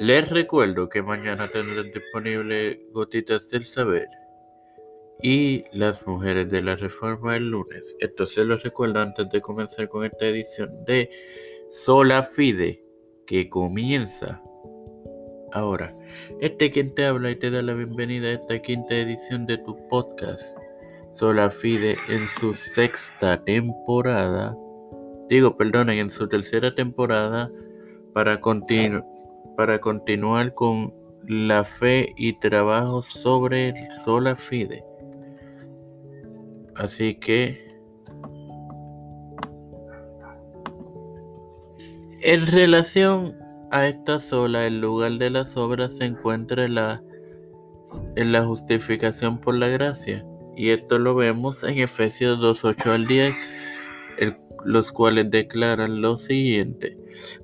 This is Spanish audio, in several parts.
Les recuerdo que mañana tendrán disponible Gotitas del Saber y Las Mujeres de la Reforma el lunes. Esto se lo recuerdo antes de comenzar con esta edición de Sola Fide, que comienza ahora. Este quien te habla y te da la bienvenida a esta quinta edición de tu podcast. Sola Fide en su sexta temporada. Digo, perdonen, en su tercera temporada para continuar para continuar con la fe y trabajo sobre el sola fide. Así que en relación a esta sola, el lugar de las obras se encuentra en la, justificación por la gracia. Y esto lo vemos en Efesios 2, 8 al 10, los cuales declaran lo siguiente.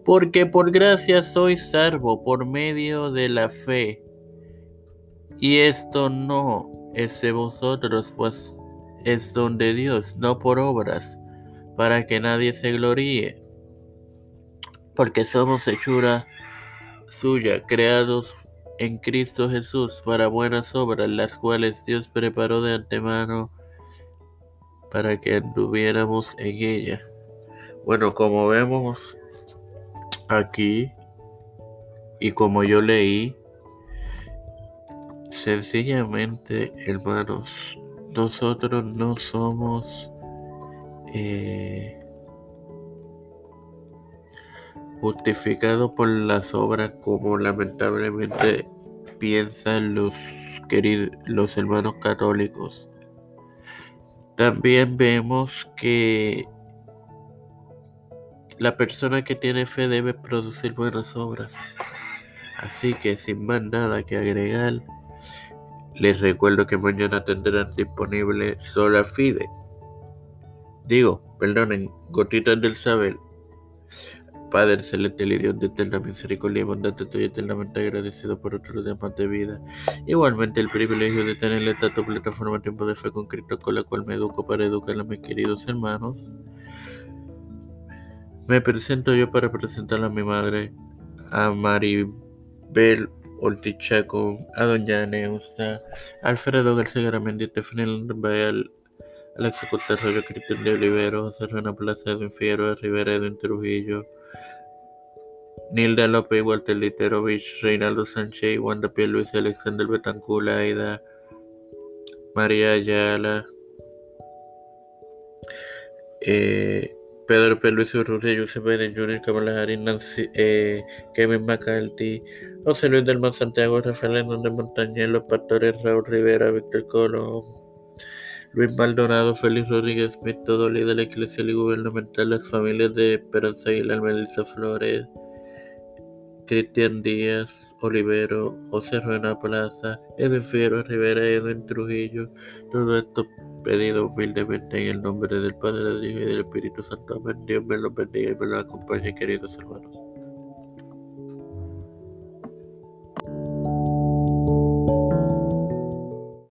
Porque por gracia soy salvo por medio de la fe. Y esto no es de vosotros, pues es don de Dios, no por obras, para que nadie se gloríe. Porque somos hechura suya, creados en Cristo Jesús para buenas obras, las cuales Dios preparó de antemano para que anduviéramos en ella. Bueno, como vemos aquí y como yo leí, sencillamente, hermanos, nosotros no somos eh, justificados por las obras como lamentablemente piensan los queridos los hermanos católicos. También vemos que la persona que tiene fe debe producir buenas obras. Así que sin más nada que agregar, les recuerdo que mañana tendrán disponible Sola Fide. Digo, perdonen, Gotitas del Saber. Padre celeste, el Dios de eterna misericordia y bondad, estoy eternamente agradecido por otro día más de vida. Igualmente el privilegio de tener esta tu plataforma Tiempo de Fe con Cristo, con la cual me educo para educar a mis queridos hermanos. Me presento yo para presentar a mi madre, a Maribel Ortichaco, a Doña Neusta, Alfredo García Garamendi, Stephanie Bayal, Alexa Cotarroyo, Cristian de Olivero, José Plaza, Edwin Fierro, Rivera, Edwin Trujillo, Nilda López, Walter Literovich, Reinaldo Sánchez, Wanda Piel, Luis Alexander Betancula, Aida, María Ayala, eh, Pedro P. Luis Urrutia, Joseph Biden Jr., Kamala Nancy, eh, Kevin McCarthy, José Luis del Mar Santiago, Rafael Hernández Montañez, los pastores Raúl Rivera, Víctor Colón, Luis Maldonado, Félix Rodríguez Smith, todo líder eclesial y gubernamental, las familias de Esperanza Aguilar, Melissa Flores, Cristian Díaz, Olivero, José Ruena Plaza, Edwin Fierro Rivera, Edwin Trujillo, todo esto pedido humildemente en el nombre del Padre, del Hijo y del Espíritu Santo. Amén. Dios me lo bendiga y me lo acompañe, queridos hermanos.